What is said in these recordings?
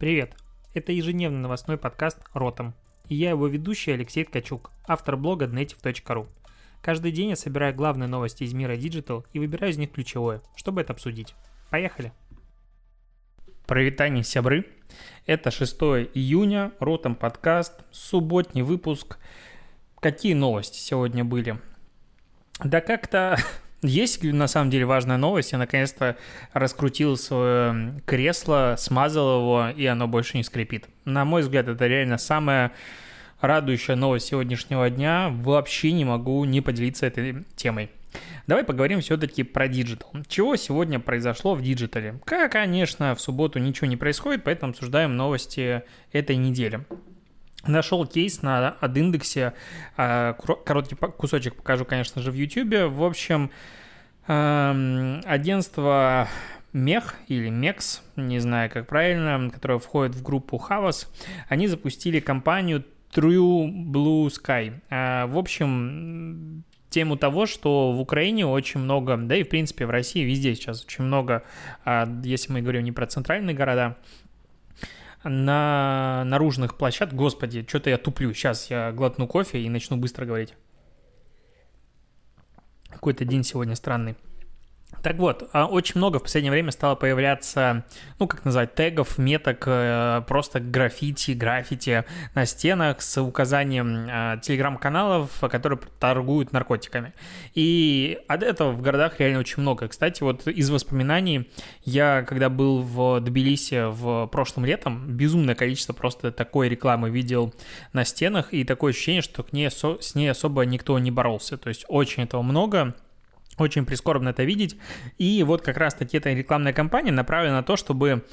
Привет! Это ежедневный новостной подкаст «Ротом». И я его ведущий Алексей Ткачук, автор блога Dnetiv.ru. Каждый день я собираю главные новости из мира Digital и выбираю из них ключевое, чтобы это обсудить. Поехали! Провитание сябры. Это 6 июня, Ротом подкаст, субботний выпуск. Какие новости сегодня были? Да как-то есть на самом деле важная новость. Я наконец-то раскрутил свое кресло, смазал его, и оно больше не скрипит. На мой взгляд, это реально самая радующая новость сегодняшнего дня. Вообще не могу не поделиться этой темой. Давай поговорим все-таки про digital. Чего сегодня произошло в digital е? Как, конечно, в субботу ничего не происходит, поэтому обсуждаем новости этой недели. Нашел кейс на от Яндекса, а, короткий кусочек покажу, конечно же, в YouTube. В общем, эм, агентство Мех или Мекс, не знаю как правильно, которое входит в группу Havas, они запустили компанию True Blue Sky. А, в общем, тему того, что в Украине очень много, да и в принципе в России везде сейчас очень много, а, если мы говорим не про центральные города, на наружных площадках. Господи, что-то я туплю. Сейчас я глотну кофе и начну быстро говорить. Какой-то день сегодня странный. Так вот, а, очень много в последнее время стало появляться, ну, как назвать, тегов, меток, э, просто граффити, граффити на стенах с указанием а, телеграм-каналов, которые торгуют наркотиками. И от этого в городах реально очень много. Кстати, вот из воспоминаний, я когда был в Тбилиси в прошлом летом, безумное количество просто такой рекламы видел на стенах, и такое ощущение, что к ней, с ней особо никто не боролся. То есть очень этого много, очень прискорбно это видеть. И вот как раз-таки эта рекламная кампания направлена на то, чтобы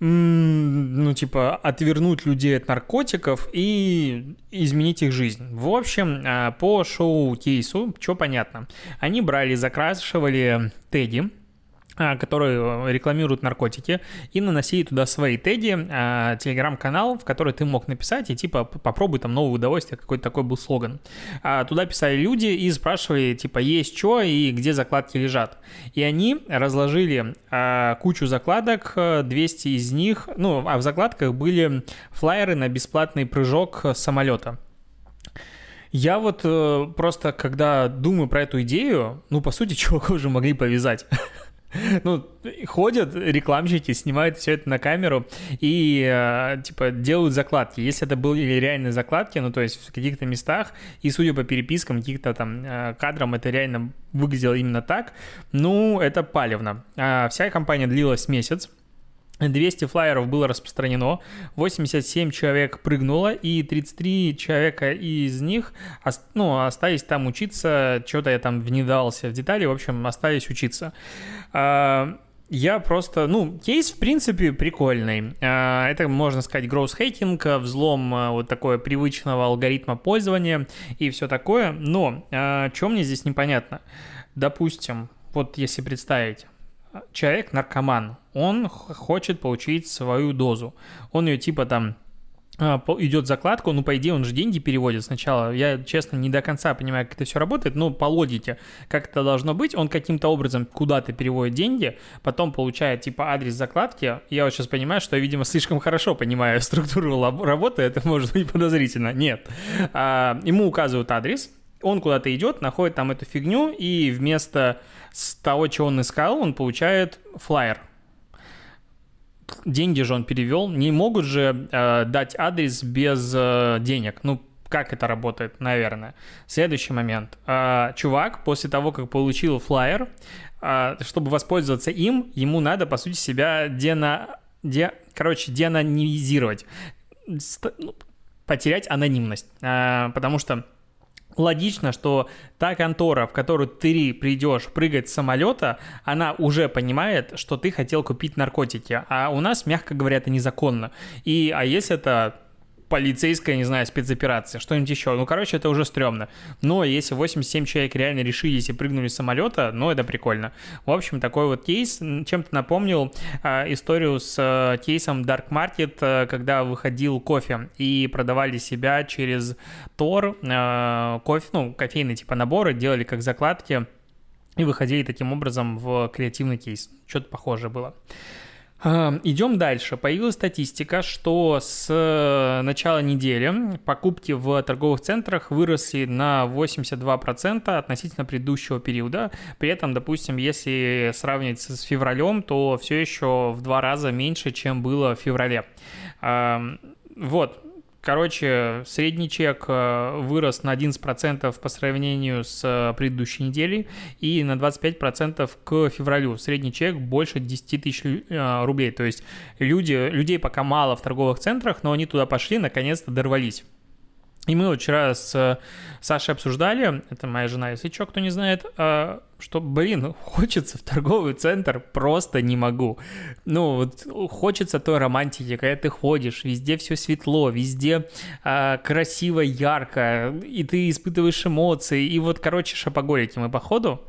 ну, типа, отвернуть людей от наркотиков и изменить их жизнь. В общем, а, по шоу-кейсу, что понятно, они брали, закрашивали Тедди, которые рекламируют наркотики, и наносили туда свои теги, а, телеграм-канал, в который ты мог написать, и типа попробуй там новое удовольствие, какой-то такой был слоган. А, туда писали люди и спрашивали, типа, есть что и где закладки лежат. И они разложили кучу закладок, 200 из них, ну, а в закладках были флайеры на бесплатный прыжок самолета. Я вот э, просто, когда думаю про эту идею, ну, по сути, чуваков уже могли повязать. Ну, ходят рекламщики, снимают все это на камеру и, э, типа, делают закладки. Если это были реальные закладки, ну, то есть в каких-то местах, и судя по перепискам, каких-то там э, кадрам, это реально выглядело именно так, ну, это палевно. А вся компания длилась месяц, 200 флайеров было распространено, 87 человек прыгнуло, и 33 человека из них ну, остались там учиться, что-то я там внедался в детали, в общем, остались учиться. А, я просто, ну, кейс, в принципе, прикольный. А, это, можно сказать, гроус-хейтинг, взлом а, вот такое привычного алгоритма пользования и все такое. Но что мне здесь непонятно? Допустим, вот если представить, человек наркоман, он хочет получить свою дозу. Он ее типа там а, идет закладку, ну, по идее, он же деньги переводит сначала. Я, честно, не до конца понимаю, как это все работает, но по логике, как это должно быть, он каким-то образом куда-то переводит деньги, потом получает, типа, адрес закладки. Я вот сейчас понимаю, что я, видимо, слишком хорошо понимаю структуру работы, это может быть подозрительно. Нет. А, ему указывают адрес, он куда-то идет, находит там эту фигню, и вместо того, чего он искал, он получает флайер. Деньги же он перевел. Не могут же э, дать адрес без э, денег. Ну, как это работает, наверное. Следующий момент. Э, чувак, после того, как получил флайер, э, чтобы воспользоваться им, ему надо, по сути, себя дена... Де... Короче, деанонимизировать. Ну, потерять анонимность. Э, потому что логично, что та контора, в которую ты придешь прыгать с самолета, она уже понимает, что ты хотел купить наркотики. А у нас, мягко говоря, это незаконно. И, а если это полицейская, не знаю, спецоперация, что-нибудь еще. Ну, короче, это уже стрёмно. Но если 87 человек реально решились и прыгнули с самолета, ну, это прикольно. В общем, такой вот кейс чем-то напомнил э, историю с э, кейсом Dark Market, э, когда выходил кофе и продавали себя через Тор, э, кофе, ну, кофейные типа наборы, делали как закладки и выходили таким образом в креативный кейс. Что-то похожее было. Идем дальше. Появилась статистика, что с э, начала недели покупки в торговых центрах выросли на 82% относительно предыдущего периода. При этом, допустим, если сравнивать с февралем, то все еще в два раза меньше, чем было в феврале. Вот, Короче, средний чек э, вырос на 11% по сравнению с э, предыдущей неделей и на 25% к февралю. Средний чек больше 10 тысяч э, рублей. То есть люди, людей пока мало в торговых центрах, но они туда пошли, наконец-то дорвались. И мы вчера с Сашей обсуждали, это моя жена, если что, кто не знает, а, что, блин, хочется в торговый центр, просто не могу. Ну, вот хочется той романтики, когда ты ходишь, везде все светло, везде а, красиво, ярко, и ты испытываешь эмоции, и вот, короче, шапоголики мы походу.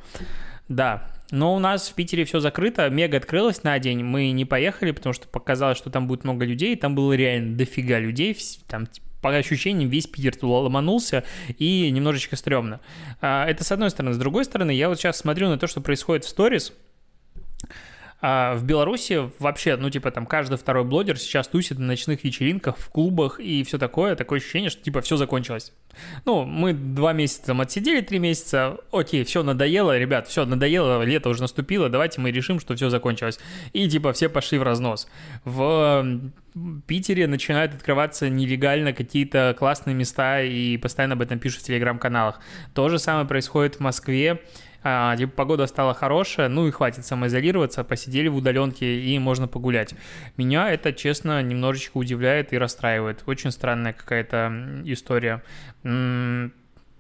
Да, но у нас в Питере все закрыто, Мега открылась на день, мы не поехали, потому что показалось, что там будет много людей, там было реально дофига людей, там по ощущениям весь Питер туда ломанулся, и немножечко стрёмно. А, это с одной стороны. С другой стороны, я вот сейчас смотрю на то, что происходит в сторис, а в Беларуси вообще, ну, типа, там каждый второй блогер сейчас тусит на ночных вечеринках, в клубах и все такое. Такое ощущение, что, типа, все закончилось. Ну, мы два месяца там отсидели, три месяца. Окей, все надоело, ребят, все надоело, лето уже наступило, давайте мы решим, что все закончилось. И, типа, все пошли в разнос. В Питере начинают открываться нелегально какие-то классные места, и постоянно об этом пишут в телеграм-каналах. То же самое происходит в Москве а, типа погода стала хорошая, ну и хватит самоизолироваться, посидели в удаленке и можно погулять. Меня это, честно, немножечко удивляет и расстраивает. Очень странная какая-то история.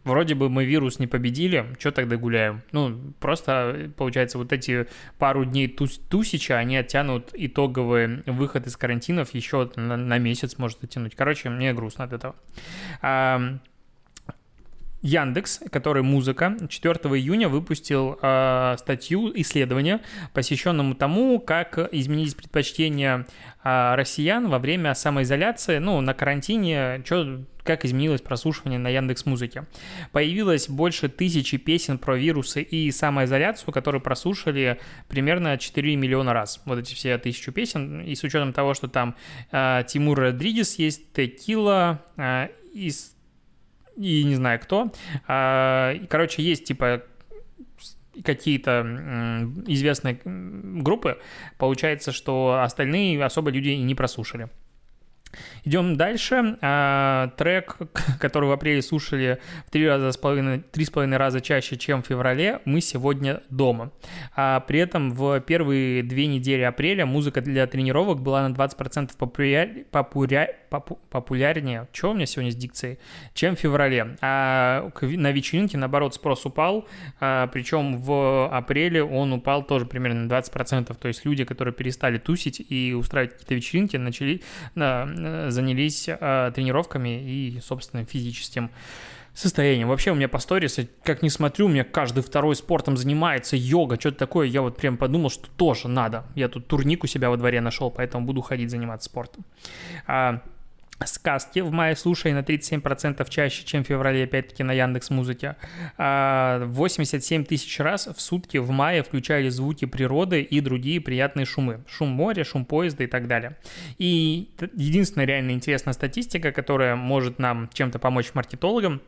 Вроде бы мы вирус не победили, что тогда гуляем? Ну, просто, получается, вот эти пару дней тус тусича, они оттянут итоговый выход из карантинов еще на, на месяц может оттянуть. Короче, мне грустно от этого. Яндекс, который музыка, 4 июня выпустил э, статью, исследование, посвященному тому, как изменились предпочтения э, россиян во время самоизоляции, ну, на карантине, чё, как изменилось прослушивание на Яндекс Музыке. Появилось больше тысячи песен про вирусы и самоизоляцию, которые прослушали примерно 4 миллиона раз. Вот эти все тысячу песен. И с учетом того, что там э, Тимур Родригес есть, Текила, э, из и не знаю кто. А, короче, есть типа какие-то известные группы, получается, что остальные особо люди не прослушали. Идем дальше. А, трек, который в апреле слушали в три раза с половиной, три с половиной раза чаще, чем в феврале, мы сегодня дома. А при этом в первые две недели апреля музыка для тренировок была на 20% популяр... Популя... Попу... популярнее, что у меня сегодня с дикцией, чем в феврале. А на вечеринке, наоборот, спрос упал, а, причем в апреле он упал тоже примерно на 20%. То есть люди, которые перестали тусить и устраивать какие-то вечеринки, начали занялись э, тренировками и собственным физическим состоянием. Вообще у меня по сторис, как не смотрю, у меня каждый второй спортом занимается, йога, что-то такое. Я вот прям подумал, что тоже надо. Я тут турник у себя во дворе нашел, поэтому буду ходить заниматься спортом. А, сказки в мае слушали на 37% чаще, чем в феврале, опять-таки, на Яндекс Музыке. 87 а, тысяч раз в сутки в мае включали звуки природы и другие приятные шумы. Шум моря, шум поезда и так далее. И единственная реально интересная статистика, которая может нам чем-то помочь маркетологам,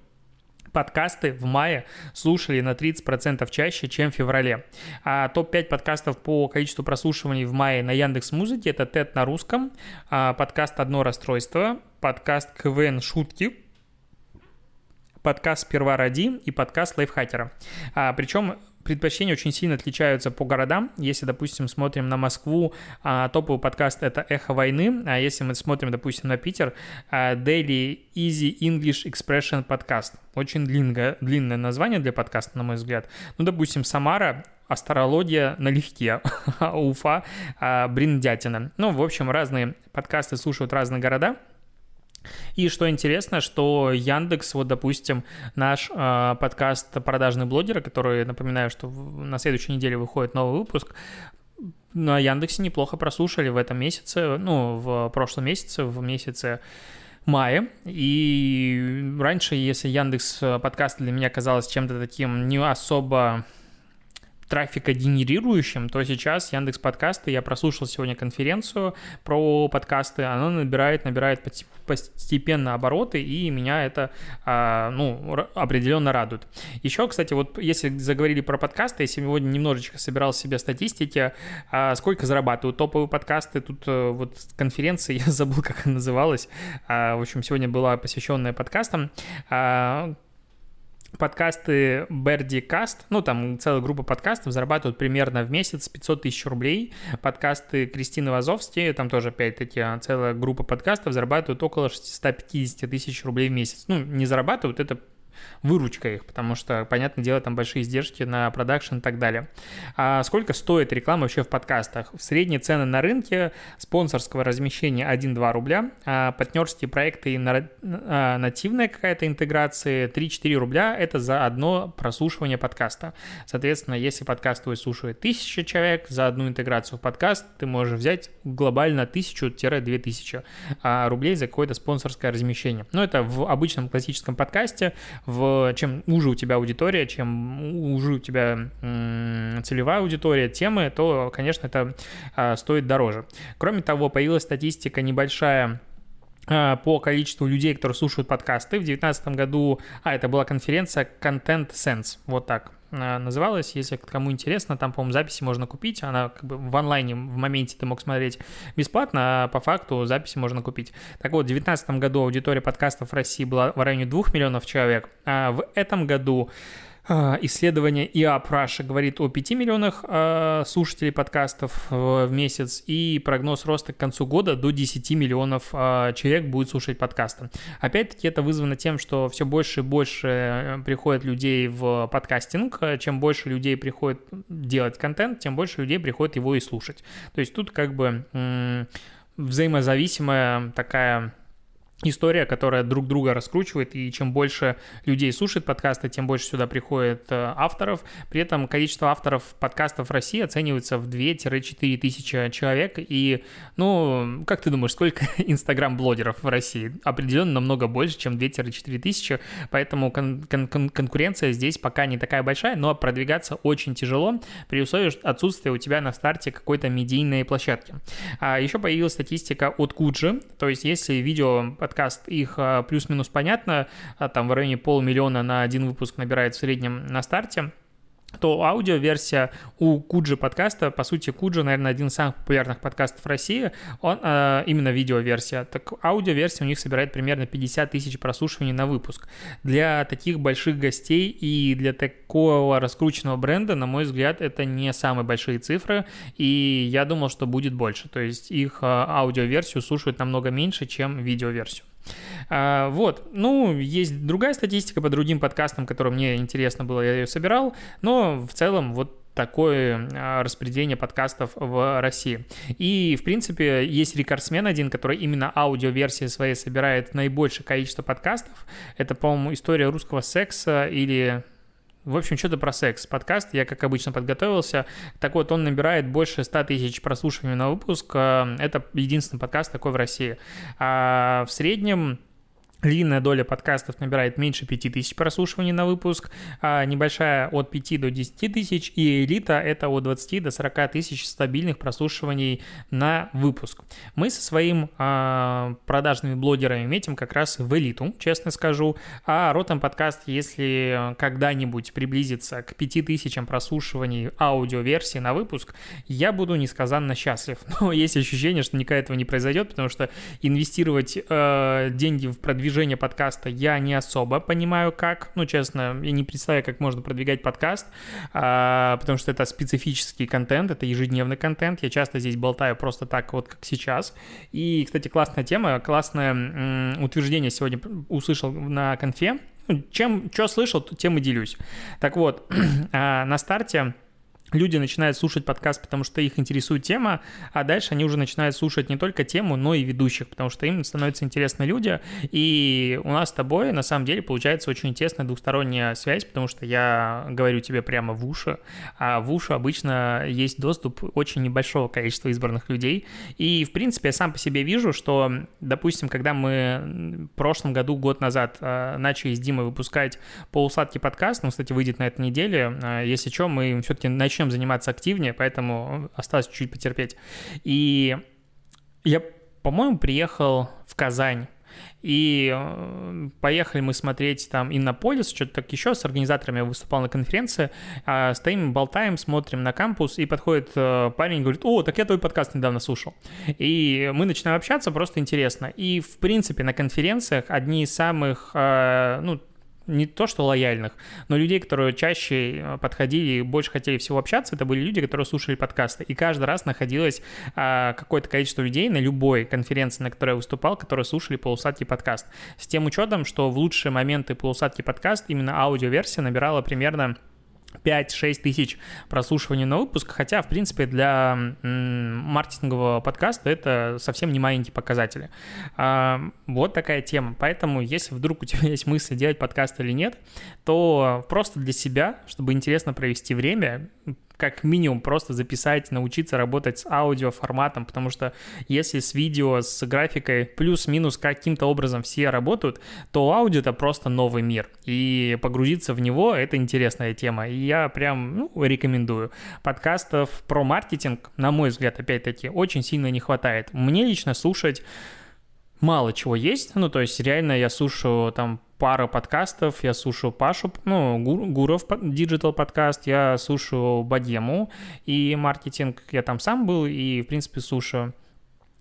подкасты в мае слушали на 30% чаще, чем в феврале. А топ-5 подкастов по количеству прослушиваний в мае на Яндекс Музыке это TED на русском, а, подкаст «Одно расстройство», подкаст «КВН Шутки», подкаст «Сперва ради» и подкаст «Лайфхакера». А, причем предпочтения очень сильно отличаются по городам. Если, допустим, смотрим на Москву, а, топовый подкаст — это «Эхо войны», а если мы смотрим, допустим, на Питер, а, Daily Easy English Expression Podcast. Очень длинное, длинное название для подкаста, на мой взгляд. Ну, допустим, Самара Астрология налегке, Уфа, а, Бриндятина. Ну, в общем, разные подкасты слушают разные города, и что интересно, что Яндекс, вот, допустим, наш э, подкаст «Продажный блогер», который, напоминаю, что на следующей неделе выходит новый выпуск, на Яндексе неплохо прослушали в этом месяце, ну, в прошлом месяце, в месяце мае. И раньше, если Яндекс подкаст для меня казалось чем-то таким не особо трафика генерирующим, то сейчас Яндекс подкасты, я прослушал сегодня конференцию про подкасты, она набирает, набирает постепенно обороты, и меня это, а, ну, определенно радует. Еще, кстати, вот если заговорили про подкасты, я сегодня немножечко собирал себе статистики, а, сколько зарабатывают топовые подкасты, тут э, вот конференция, я забыл, как она называлась, а, в общем, сегодня была посвященная подкастам, подкасты Берди Каст, ну, там целая группа подкастов зарабатывают примерно в месяц 500 тысяч рублей. Подкасты Кристины Вазовски, там тоже, опять-таки, целая группа подкастов зарабатывают около 650 тысяч рублей в месяц. Ну, не зарабатывают, это выручка их, потому что, понятное дело, там большие издержки на продакшн и так далее. А сколько стоит реклама вообще в подкастах? Средние цены на рынке спонсорского размещения 1-2 рубля, а партнерские проекты и а, нативная какая-то интеграция 3-4 рубля – это за одно прослушивание подкаста. Соответственно, если подкаст твой слушает 1000 человек, за одну интеграцию в подкаст ты можешь взять глобально 1000-2000 а, рублей за какое-то спонсорское размещение. Но это в обычном классическом подкасте в чем уже у тебя аудитория, чем уже у тебя целевая аудитория, темы, то, конечно, это а, стоит дороже. Кроме того, появилась статистика небольшая а, по количеству людей, которые слушают подкасты. В 2019 году, а, это была конференция Content Sense, вот так называлась. Если кому интересно, там, по-моему, записи можно купить. Она как бы в онлайне в моменте ты мог смотреть бесплатно, а по факту записи можно купить. Так вот, в 2019 году аудитория подкастов в России была в районе 2 миллионов человек, а в этом году исследование ИАП Russia говорит о 5 миллионах а, слушателей подкастов в месяц, и прогноз роста к концу года до 10 миллионов а, человек будет слушать подкасты. Опять-таки это вызвано тем, что все больше и больше э, приходит людей в подкастинг. Чем больше людей приходит делать контент, тем больше людей приходит его и слушать. То есть тут как бы взаимозависимая такая история, которая друг друга раскручивает, и чем больше людей слушает подкасты, тем больше сюда приходит э, авторов. При этом количество авторов подкастов в России оценивается в 2-4 тысячи человек. И, ну, как ты думаешь, сколько инстаграм-блогеров в России? Определенно намного больше, чем 2-4 тысячи, поэтому кон- кон- конкуренция здесь пока не такая большая, но продвигаться очень тяжело при условии отсутствия у тебя на старте какой-то медийной площадки. А еще появилась статистика от Куджи, то есть если видео подкаст, их а, плюс-минус понятно, а, там в районе полумиллиона на один выпуск набирает в среднем на старте то аудиоверсия у Куджи подкаста, по сути, Куджи, наверное, один из самых популярных подкастов России, он э, именно видеоверсия. Так аудиоверсия у них собирает примерно 50 тысяч прослушиваний на выпуск. Для таких больших гостей и для такого раскрученного бренда, на мой взгляд, это не самые большие цифры, и я думал, что будет больше. То есть их э, аудиоверсию слушают намного меньше, чем видеоверсию. А, вот, ну, есть другая статистика по другим подкастам, которые мне интересно было, я ее собирал, но в целом вот такое а, распределение подкастов в России. И, в принципе, есть рекордсмен один, который именно аудиоверсии своей собирает наибольшее количество подкастов. Это, по-моему, история русского секса или в общем, что-то про секс. Подкаст, я, как обычно, подготовился. Так вот, он набирает больше 100 тысяч прослушиваний на выпуск. А, это единственный подкаст такой в России. А в среднем Длинная доля подкастов набирает меньше 5000 прослушиваний на выпуск, а небольшая от 5 до 10 тысяч, и элита это от 20 до 40 тысяч стабильных прослушиваний на выпуск. Мы со своим а, продажными блогерами метим как раз в элиту, честно скажу, а Ротом подкаст, если когда-нибудь приблизится к 5000 прослушиваний аудиоверсии на выпуск, я буду несказанно счастлив. Но есть ощущение, что никогда этого не произойдет, потому что инвестировать э, деньги в продвижение продвижение подкаста я не особо понимаю, как. Ну, честно, я не представляю, как можно продвигать подкаст, а, потому что это специфический контент, это ежедневный контент. Я часто здесь болтаю просто так, вот как сейчас. И, кстати, классная тема, классное утверждение сегодня услышал на конфе. Ну, чем, что слышал, тем и делюсь. Так вот, а, на старте люди начинают слушать подкаст, потому что их интересует тема, а дальше они уже начинают слушать не только тему, но и ведущих, потому что им становятся интересны люди, и у нас с тобой на самом деле получается очень тесная двухсторонняя связь, потому что я говорю тебе прямо в уши, а в уши обычно есть доступ очень небольшого количества избранных людей, и в принципе я сам по себе вижу, что, допустим, когда мы в прошлом году, год назад а, начали с Димой выпускать полусладкий подкаст, он, кстати, выйдет на этой неделе, а, если что, мы все-таки начали начнем заниматься активнее, поэтому осталось чуть-чуть потерпеть. И я, по-моему, приехал в Казань и поехали мы смотреть там Иннополис, что-то так еще, с организаторами я выступал на конференции, а стоим, болтаем, смотрим на кампус, и подходит э, парень и говорит, о, так я твой подкаст недавно слушал. И мы начинаем общаться, просто интересно. И, в принципе, на конференциях одни из самых, э, ну, не то что лояльных, но людей, которые чаще э, подходили и больше хотели всего общаться, это были люди, которые слушали подкасты. И каждый раз находилось а, какое-то количество людей на любой конференции, на которой я выступал, которые слушали полусадки подкаст. С тем учетом, что в лучшие моменты полусадки подкаст именно аудиоверсия набирала примерно 5-6 тысяч прослушиваний на выпуск, хотя, в принципе, для маркетингового подкаста это совсем не маленькие показатели. А, вот такая тема. Поэтому, если вдруг у тебя есть мысль делать подкаст или нет, то просто для себя, чтобы интересно провести время, как минимум просто записать, научиться работать с аудиоформатом, потому что если с видео, с графикой плюс-минус каким-то образом все работают, то аудио это просто новый мир, и погрузиться в него это интересная тема, и я прям ну, рекомендую. Подкастов про маркетинг, на мой взгляд, опять-таки, очень сильно не хватает. Мне лично слушать мало чего есть, ну, то есть реально я слушаю там пара подкастов, я слушаю Пашу, ну, Гуров Digital подкаст, я слушаю Бадему и маркетинг, я там сам был и, в принципе, слушаю.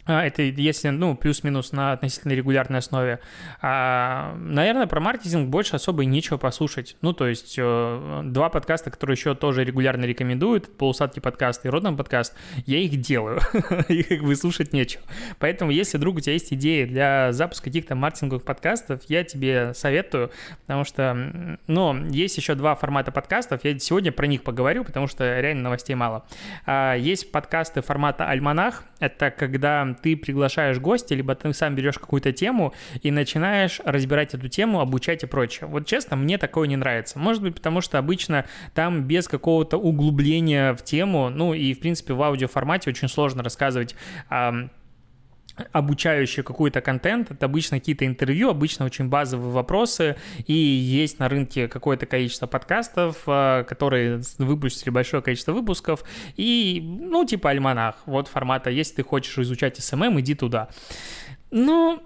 А, это если, ну, плюс-минус на относительно регулярной основе. А, наверное, про маркетинг больше особо и нечего послушать. Ну, то есть э, два подкаста, которые еще тоже регулярно рекомендуют, полусадки подкаст и родном подкаст, я их делаю, их как бы слушать нечего. Поэтому, если, вдруг у тебя есть идеи для запуска каких-то маркетинговых подкастов, я тебе советую, потому что, ну, есть еще два формата подкастов, я сегодня про них поговорю, потому что реально новостей мало. А, есть подкасты формата «Альманах», это когда ты приглашаешь гостя, либо ты сам берешь какую-то тему и начинаешь разбирать эту тему, обучать и прочее. Вот честно, мне такое не нравится. Может быть, потому что обычно там без какого-то углубления в тему, ну и, в принципе, в аудиоформате очень сложно рассказывать обучающий какой-то контент, это обычно какие-то интервью, обычно очень базовые вопросы, и есть на рынке какое-то количество подкастов, а, которые выпустили большое количество выпусков, и, ну, типа альманах, вот формата, если ты хочешь изучать SMM, иди туда. Ну,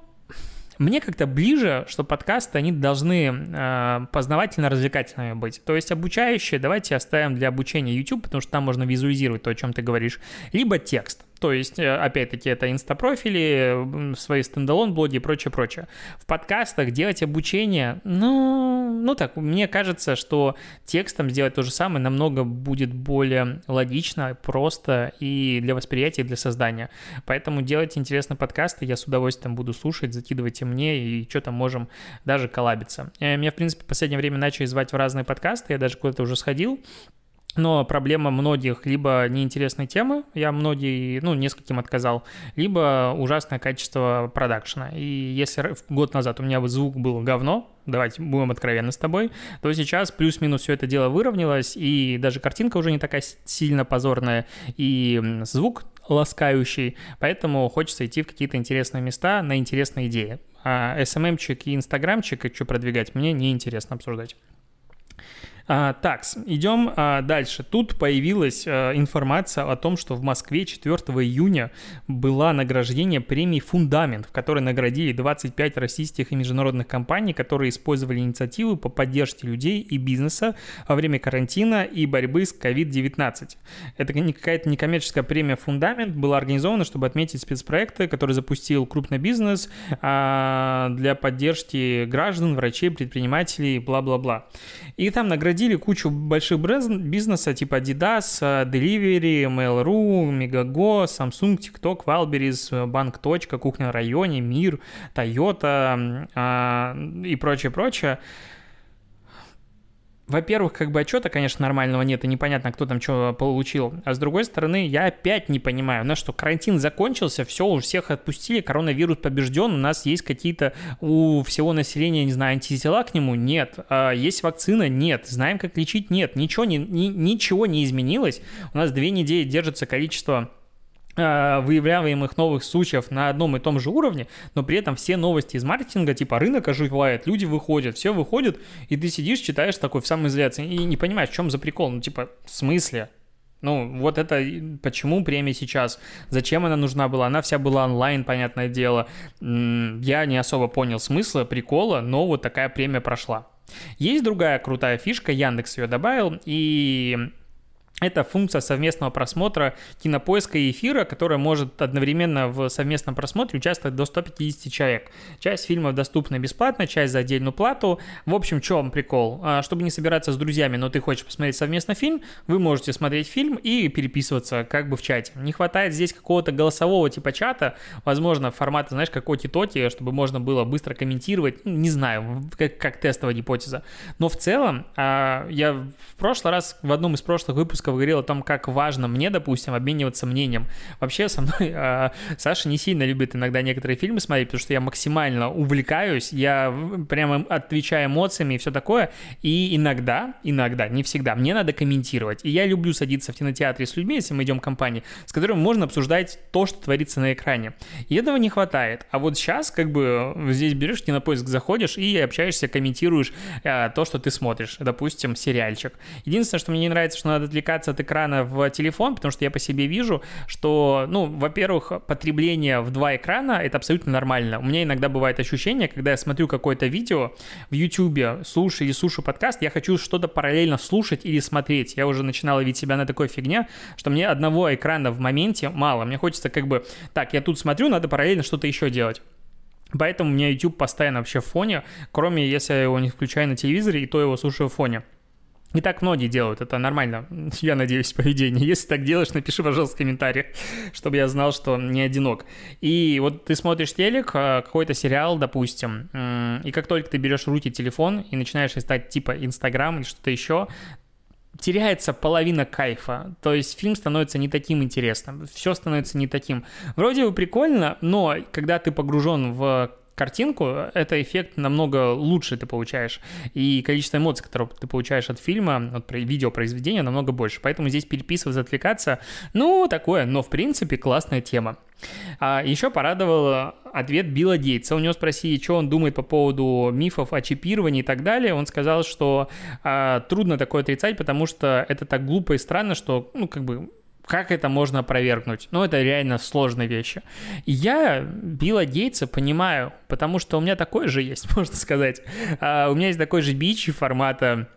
мне как-то ближе, что подкасты, они должны э, познавательно-развлекательными быть. То есть обучающие давайте оставим для обучения YouTube, потому что там можно визуализировать то, о чем ты говоришь. Либо текст. То есть, э, опять-таки, это инстапрофили, свои стендалон-блоги и прочее, прочее. В подкастах делать обучение, ну, ну так, мне кажется, что текстом сделать то же самое намного будет более логично, просто и для восприятия, и для создания. Поэтому делать интересные подкасты я с удовольствием буду слушать, закидывайте мне, и что-то можем даже коллабиться. Э, меня, в принципе, в последнее время начали звать в разные подкасты, я даже куда-то уже сходил, но проблема многих либо неинтересной темы, я многие, ну, нескольким отказал, либо ужасное качество продакшена. И если год назад у меня звук был говно, давайте будем откровенны с тобой, то сейчас плюс-минус все это дело выровнялось, и даже картинка уже не такая сильно позорная, и звук ласкающий, поэтому хочется идти в какие-то интересные места на интересные идеи. А SMM-чик и Инстаграмчик, и что продвигать, мне неинтересно обсуждать. А, так, идем а, дальше. Тут появилась а, информация о том, что в Москве 4 июня было награждение премии «Фундамент», в которой наградили 25 российских и международных компаний, которые использовали инициативы по поддержке людей и бизнеса во время карантина и борьбы с COVID-19. Это какая-то некоммерческая премия «Фундамент» была организована, чтобы отметить спецпроекты, которые запустил крупный бизнес а, для поддержки граждан, врачей, предпринимателей, бла-бла-бла. И там наградили посадили кучу больших бренд бизнеса типа Adidas, Delivery, Mail.ru, Megago, Samsung, TikTok, Wildberries, Банк. Кухня в районе, Мир, Toyota э, и прочее-прочее во-первых, как бы отчета, конечно, нормального нет, и непонятно, кто там что получил. А с другой стороны, я опять не понимаю, на что карантин закончился, все, уже всех отпустили, коронавирус побежден, у нас есть какие-то у всего населения, не знаю, антитела к нему? Нет. А есть вакцина? Нет. Знаем, как лечить? Нет. Ничего не, ни, ничего не изменилось. У нас две недели держится количество выявляемых новых случаев на одном и том же уровне, но при этом все новости из маркетинга, типа рынок оживает, люди выходят, все выходят, и ты сидишь, читаешь такой в самоизоляции и не понимаешь, в чем за прикол. Ну, типа, в смысле? Ну, вот это почему премия сейчас? Зачем она нужна была? Она вся была онлайн, понятное дело. Я не особо понял смысла, прикола, но вот такая премия прошла. Есть другая крутая фишка, Яндекс ее добавил, и это функция совместного просмотра кинопоиска и эфира, которая может одновременно в совместном просмотре участвовать до 150 человек. Часть фильмов доступна бесплатно, часть за отдельную плату. В общем, в чем прикол? А, чтобы не собираться с друзьями, но ты хочешь посмотреть совместно фильм, вы можете смотреть фильм и переписываться как бы в чате. Не хватает здесь какого-то голосового типа чата, возможно, формата, знаешь, как тоти чтобы можно было быстро комментировать. Ну, не знаю, как, как тестовая гипотеза. Но в целом, а, я в прошлый раз, в одном из прошлых выпусков говорил о том, как важно мне, допустим, обмениваться мнением. Вообще со мной э, Саша не сильно любит иногда некоторые фильмы смотреть, потому что я максимально увлекаюсь, я прямо отвечаю эмоциями и все такое. И иногда, иногда, не всегда, мне надо комментировать. И я люблю садиться в кинотеатре с людьми, если мы идем в компании, с которыми можно обсуждать то, что творится на экране. И этого не хватает. А вот сейчас как бы здесь берешь кинопоиск, заходишь и общаешься, комментируешь э, то, что ты смотришь. Допустим, сериальчик. Единственное, что мне не нравится, что надо отвлекаться переключаться от экрана в телефон, потому что я по себе вижу, что, ну, во-первых, потребление в два экрана — это абсолютно нормально. У меня иногда бывает ощущение, когда я смотрю какое-то видео в YouTube, слушаю или слушаю подкаст, я хочу что-то параллельно слушать или смотреть. Я уже начинал ловить себя на такой фигне, что мне одного экрана в моменте мало. Мне хочется как бы, так, я тут смотрю, надо параллельно что-то еще делать. Поэтому у меня YouTube постоянно вообще в фоне, кроме если я его не включаю на телевизоре, и то его слушаю в фоне. И так многие делают, это нормально, я надеюсь, поведение. Если так делаешь, напиши, пожалуйста, в комментариях, чтобы я знал, что не одинок. И вот ты смотришь телек, а, какой-то сериал, допустим, и как только ты берешь в руки телефон и начинаешь листать типа Инстаграм или что-то еще, теряется половина кайфа. То есть фильм становится не таким интересным, все становится не таким. Вроде бы прикольно, но когда ты погружен в картинку, это эффект намного лучше ты получаешь. И количество эмоций, которые ты получаешь от фильма, от видеопроизведения, намного больше. Поэтому здесь переписываться, отвлекаться, ну, такое, но в принципе классная тема. А еще порадовал ответ Билла Гейтса. У него спросили, что он думает по поводу мифов о чипировании и так далее. Он сказал, что а, трудно такое отрицать, потому что это так глупо и странно, что, ну, как бы как это можно опровергнуть? Ну, это реально сложные вещи. И я Билла Гейтса понимаю, потому что у меня такой же есть, можно сказать. Uh, у меня есть такой же бич формата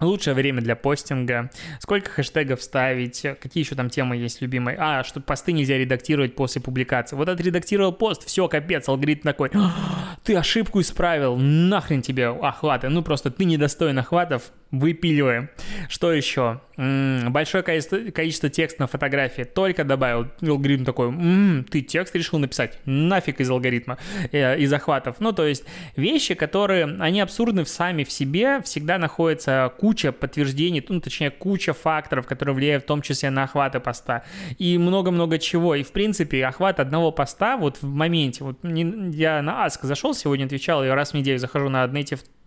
Лучшее время для постинга, сколько хэштегов ставить, какие еще там темы есть любимые. А, что посты нельзя редактировать после публикации. Вот отредактировал пост, все, капец, алгоритм такой, «А, ты ошибку исправил, нахрен тебе охваты. Ну просто ты недостоин охватов, выпиливаем. Что еще? М-м, большое количество, количество текста на фотографии. Только добавил. Алгоритм такой, м-м, ты текст решил написать. Нафиг из алгоритма, э, из охватов. Ну, то есть вещи, которые, они абсурдны сами в себе, всегда находится куча подтверждений, ну, точнее, куча факторов, которые влияют в том числе на охваты поста. И много-много чего. И, в принципе, охват одного поста вот в моменте. Вот я на Ask зашел сегодня, отвечал, я раз в неделю захожу на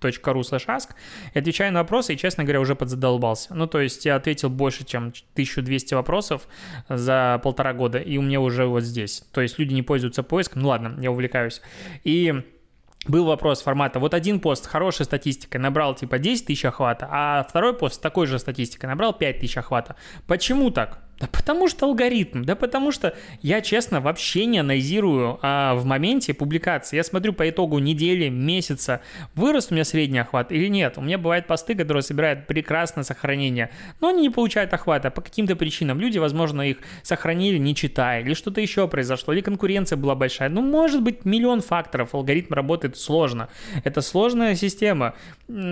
native.ru slash ask и отвечаю на вопросы, и, честно говоря, уже подзадолбался. Ну, то есть я ответил больше, чем 1200 вопросов за полтора года, и у меня уже вот здесь. То есть люди не пользуются поиском, ну ладно, я увлекаюсь. И был вопрос формата, вот один пост хорошей статистикой набрал типа 10 тысяч охвата, а второй пост с такой же статистикой набрал 5 тысяч охвата. Почему так? Да потому что алгоритм, да потому что я, честно, вообще не анализирую а, в моменте публикации. Я смотрю по итогу недели, месяца, вырос у меня средний охват или нет. У меня бывают посты, которые собирают прекрасно сохранение, но они не получают охвата по каким-то причинам. Люди, возможно, их сохранили, не читая, или что-то еще произошло, или конкуренция была большая. Ну, может быть, миллион факторов. Алгоритм работает сложно. Это сложная система.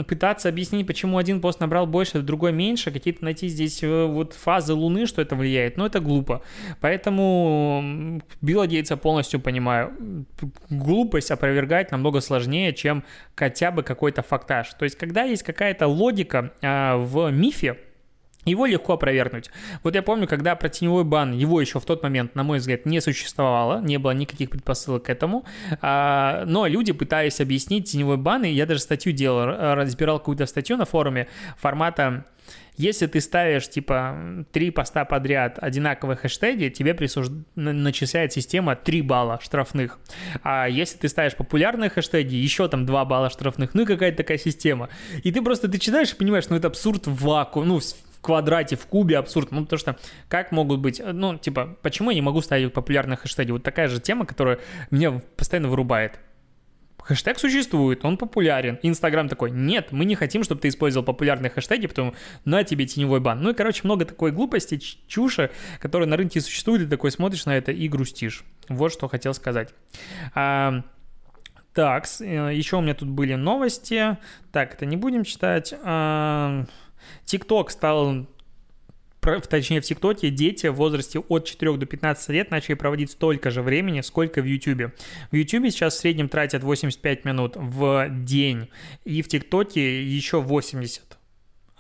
Пытаться объяснить, почему один пост набрал больше, другой меньше, какие-то найти здесь э, вот фазы Луны, что это это влияет, но это глупо. Поэтому Билла Гейтса полностью понимаю. Глупость опровергать намного сложнее, чем хотя бы какой-то фактаж. То есть, когда есть какая-то логика э, в мифе, его легко опровергнуть. Вот я помню, когда про теневой бан, его еще в тот момент, на мой взгляд, не существовало, не было никаких предпосылок к этому, а, но люди пытались объяснить теневой бан, и я даже статью делал, разбирал какую-то статью на форуме формата если ты ставишь, типа, три поста подряд одинаковые хэштеги, тебе присуж... начисляет система 3 балла штрафных. А если ты ставишь популярные хэштеги, еще там 2 балла штрафных. Ну и какая-то такая система. И ты просто, ты читаешь и понимаешь, ну это абсурд в вакуум, ну квадрате, в кубе абсурд. Ну, потому что как могут быть, ну, типа, почему я не могу ставить популярные хэштеги? Вот такая же тема, которая меня постоянно вырубает. Хэштег существует, он популярен. Инстаграм такой, нет, мы не хотим, чтобы ты использовал популярные хэштеги, потому на тебе теневой бан. Ну и, короче, много такой глупости, чуши, которая на рынке существует, и такой смотришь на это и грустишь. Вот что хотел сказать. А, так, э, еще у меня тут были новости. Так, это не будем читать. А, TikTok стал точнее в ТикТоке дети в возрасте от 4 до 15 лет начали проводить столько же времени, сколько в Ютубе. В Ютубе сейчас в среднем тратят 85 минут в день, и в ТикТоке еще 80.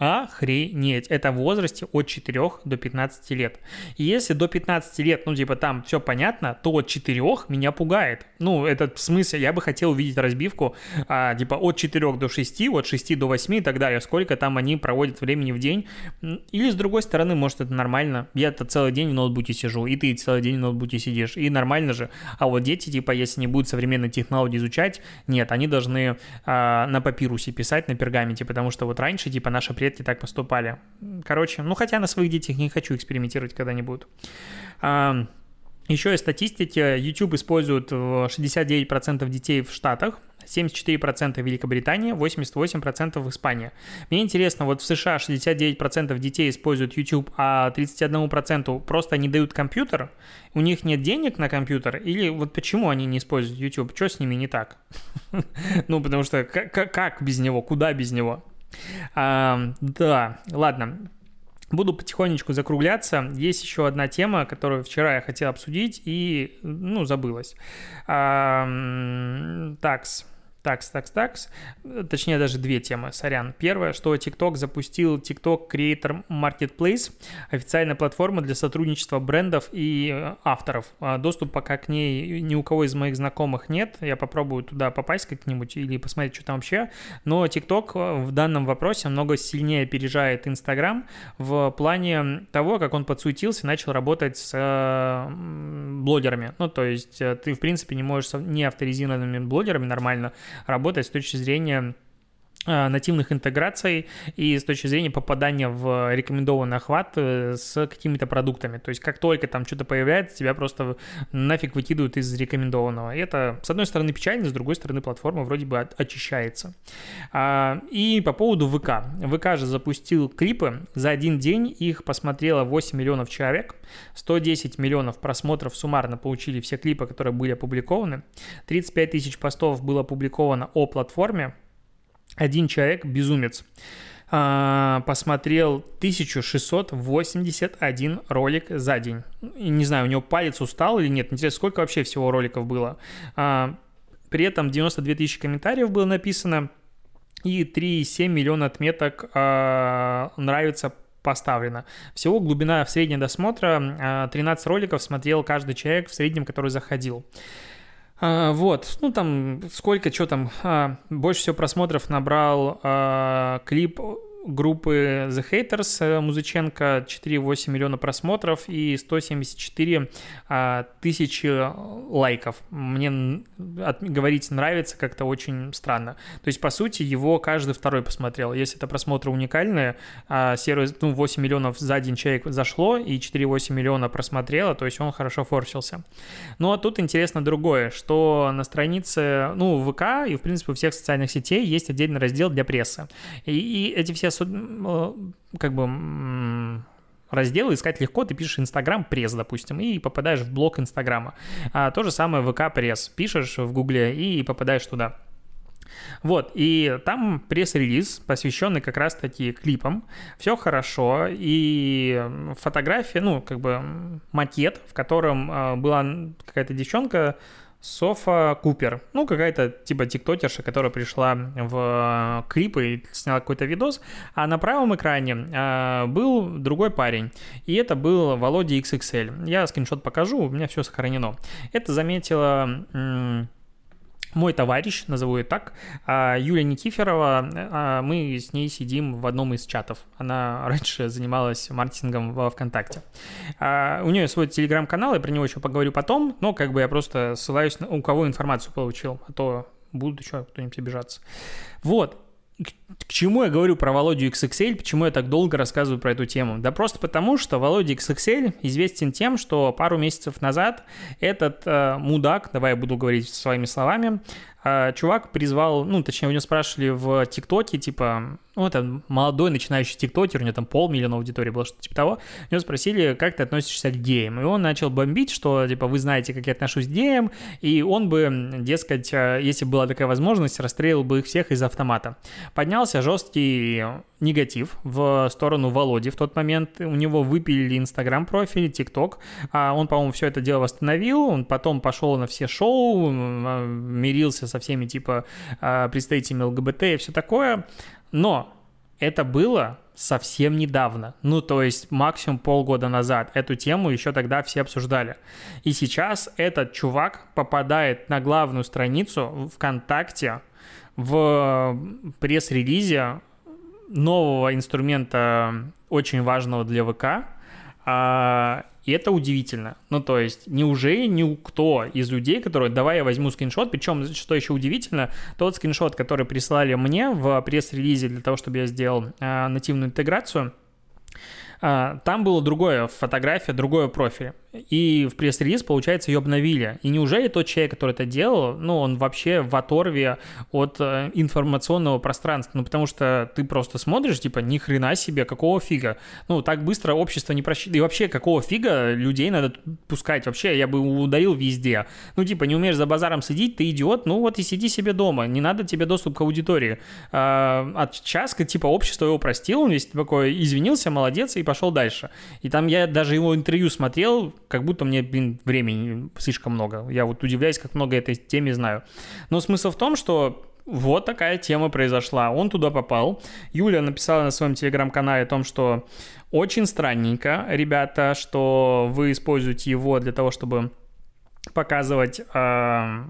Охренеть. Это в возрасте от 4 до 15 лет. И если до 15 лет, ну, типа, там все понятно, то от 4 меня пугает. Ну, это в смысле, я бы хотел увидеть разбивку, а, типа, от 4 до 6, от 6 до 8 и так далее. Сколько там они проводят времени в день. Или, с другой стороны, может, это нормально. Я-то целый день в ноутбуке сижу, и ты целый день в ноутбуке сидишь. И нормально же. А вот дети, типа, если не будут современные технологии изучать, нет, они должны а, на папирусе писать, на пергаменте, потому что вот раньше, типа, наша предки так поступали. Короче, ну хотя на своих детях не хочу экспериментировать когда-нибудь. Еще из статистики, YouTube использует 69% детей в Штатах, 74% в Великобритании, 88% в Испании. Мне интересно, вот в США 69% детей используют YouTube, а 31% просто не дают компьютер, у них нет денег на компьютер, или вот почему они не используют YouTube, что с ними не так? Ну, потому что как без него, куда без него? А, да, ладно. Буду потихонечку закругляться. Есть еще одна тема, которую вчера я хотел обсудить и, ну, забылась. А, такс. Такс, такс, такс. Точнее, даже две темы, сорян. Первое, что TikTok запустил TikTok Creator Marketplace, официальная платформа для сотрудничества брендов и э, авторов. А доступ пока к ней ни у кого из моих знакомых нет. Я попробую туда попасть как-нибудь или посмотреть, что там вообще. Но TikTok э, в данном вопросе много сильнее опережает Instagram в плане того, как он подсуетился начал работать с э, блогерами. Ну, то есть ты, в принципе, не можешь с неавторизированными блогерами нормально работать с точки зрения нативных интеграций и с точки зрения попадания в рекомендованный охват э, с какими-то продуктами. То есть как только там что-то появляется, тебя просто нафиг выкидывают из рекомендованного. И это, с одной стороны, печально, с другой стороны, платформа вроде бы очищается. А, и по поводу ВК. ВК же запустил клипы. За один день их посмотрело 8 миллионов человек. 110 миллионов просмотров суммарно получили все клипы, которые были опубликованы. 35 тысяч постов было опубликовано о платформе один человек, безумец, а, посмотрел 1681 ролик за день. Не знаю, у него палец устал или нет. Интересно, сколько вообще всего роликов было. А, при этом 92 тысячи комментариев было написано и 3,7 миллиона отметок а, нравится поставлено. Всего глубина в среднем досмотра 13 роликов смотрел каждый человек в среднем, который заходил. А, вот, ну там сколько, что там, а, больше всего просмотров набрал а, клип группы The Haters э, Музыченко 4,8 миллиона просмотров и 174 а, тысячи лайков. Мне от, говорить нравится как-то очень странно. То есть, по сути, его каждый второй посмотрел. Если это просмотры уникальные, а сервис, ну, 8 миллионов за один человек зашло и 4,8 миллиона просмотрело, то есть он хорошо форсился. Ну, а тут интересно другое, что на странице, ну, ВК и, в принципе, у всех социальных сетей есть отдельный раздел для прессы. И, и эти все Э, как бы разделы искать легко, ты пишешь Инстаграм пресс, допустим, и попадаешь в блок Инстаграма. А то же самое ВК пресс, пишешь в Гугле и попадаешь туда. Вот, и там пресс-релиз, посвященный как раз-таки клипам. Все хорошо, и фотография, ну, как бы макет, в котором э, была какая-то девчонка Софа Купер. Ну, какая-то типа тиктокерша, которая пришла в клипы и сняла какой-то видос. А на правом экране э, был другой парень. И это был Володя XXL. Я скриншот покажу, у меня все сохранено. Это заметила... М- мой товарищ, назову ее так, а, Юлия Никифорова, а, мы с ней сидим в одном из чатов. Она раньше занималась маркетингом во ВКонтакте. А, у нее свой телеграм-канал, я про него еще поговорю потом, но как бы я просто ссылаюсь на у кого информацию получил, а то будут еще кто-нибудь обижаться. Вот, к чему я говорю про Володю XXL, почему я так долго рассказываю про эту тему? Да просто потому, что Володя XXL известен тем, что пару месяцев назад этот э, мудак, давай я буду говорить своими словами, чувак призвал, ну, точнее, у него спрашивали в ТикТоке, типа, ну, это молодой начинающий тиктокер, у него там полмиллиона аудитории было, что-то типа того, у него спросили, как ты относишься к геям, и он начал бомбить, что, типа, вы знаете, как я отношусь к геям, и он бы, дескать, э, если была такая возможность, расстрелял бы их всех из автомата. Поднялся жесткий негатив в сторону Володи в тот момент, у него выпилили инстаграм профиль, тикток, а он, по-моему, все это дело восстановил, он потом пошел на все шоу, а, мирился со всеми, типа, а, представителями ЛГБТ и все такое, но это было совсем недавно, ну то есть максимум полгода назад. Эту тему еще тогда все обсуждали. И сейчас этот чувак попадает на главную страницу ВКонтакте в пресс-релизе нового инструмента, очень важного для ВК, а, и это удивительно. Ну, то есть, неужели никто из людей, которые, давай я возьму скриншот, причем, что еще удивительно, тот скриншот, который прислали мне в пресс-релизе для того, чтобы я сделал э, нативную интеграцию, э, там было другое фотография, другое профиль и в пресс-релиз, получается, ее обновили. И неужели тот человек, который это делал, ну, он вообще в оторве от э, информационного пространства? Ну, потому что ты просто смотришь, типа, ни хрена себе, какого фига? Ну, так быстро общество не просчитывает. И вообще, какого фига людей надо пускать? Вообще, я бы ударил везде. Ну, типа, не умеешь за базаром сидеть, ты идиот, ну вот и сиди себе дома, не надо тебе доступ к аудитории. А, от часка, типа, общество его простил, он весь такой извинился, молодец, и пошел дальше. И там я даже его интервью смотрел, как будто мне, блин, времени слишком много. Я вот удивляюсь, как много этой теме знаю. Но смысл в том, что вот такая тема произошла. Он туда попал. Юля написала на своем телеграм-канале о том, что очень странненько, ребята, что вы используете его для того, чтобы показывать э,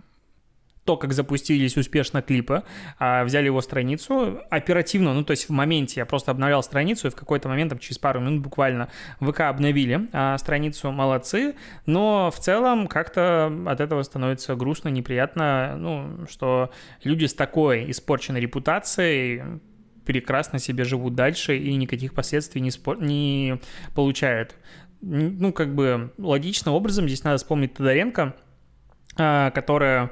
то, как запустились успешно клипы, а, взяли его страницу оперативно, ну, то есть в моменте я просто обновлял страницу, и в какой-то момент, там, через пару минут буквально ВК обновили а, страницу, молодцы, но в целом как-то от этого становится грустно, неприятно, ну, что люди с такой испорченной репутацией прекрасно себе живут дальше и никаких последствий не, спор... не получают. Ну, как бы логичным образом здесь надо вспомнить Тодоренко, а, которая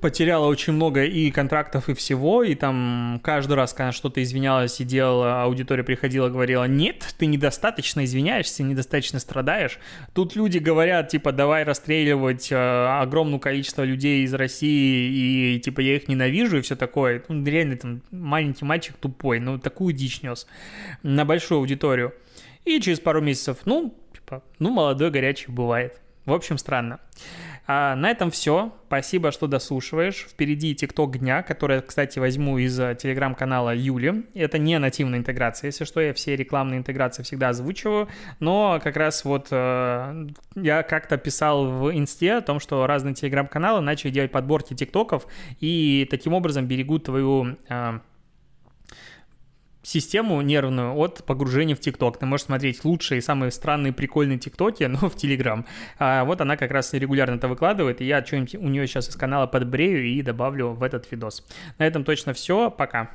потеряла очень много и контрактов, и всего, и там каждый раз, когда что-то извинялась и делала, аудитория приходила, говорила, нет, ты недостаточно извиняешься, недостаточно страдаешь. Тут люди говорят, типа, давай расстреливать э, огромное количество людей из России, и, типа, я их ненавижу, и все такое. Ну, реально, там, маленький мальчик тупой, ну, такую дичь нес на большую аудиторию. И через пару месяцев, ну, типа, ну, молодой, горячий бывает. В общем, странно. А на этом все. Спасибо, что дослушиваешь. Впереди ТикТок дня, который, кстати, возьму из э, телеграм-канала Юли. Это не нативная интеграция, если что, я все рекламные интеграции всегда озвучиваю, но как раз вот э, я как-то писал в инсте о том, что разные телеграм-каналы начали делать подборки ТикТоков и таким образом берегут твою э, систему нервную от погружения в ТикТок. Ты можешь смотреть лучшие, самые странные, прикольные ТикТоки, но в Телеграм. А вот она как раз регулярно это выкладывает, и я что-нибудь у нее сейчас из канала подбрею и добавлю в этот видос. На этом точно все. Пока.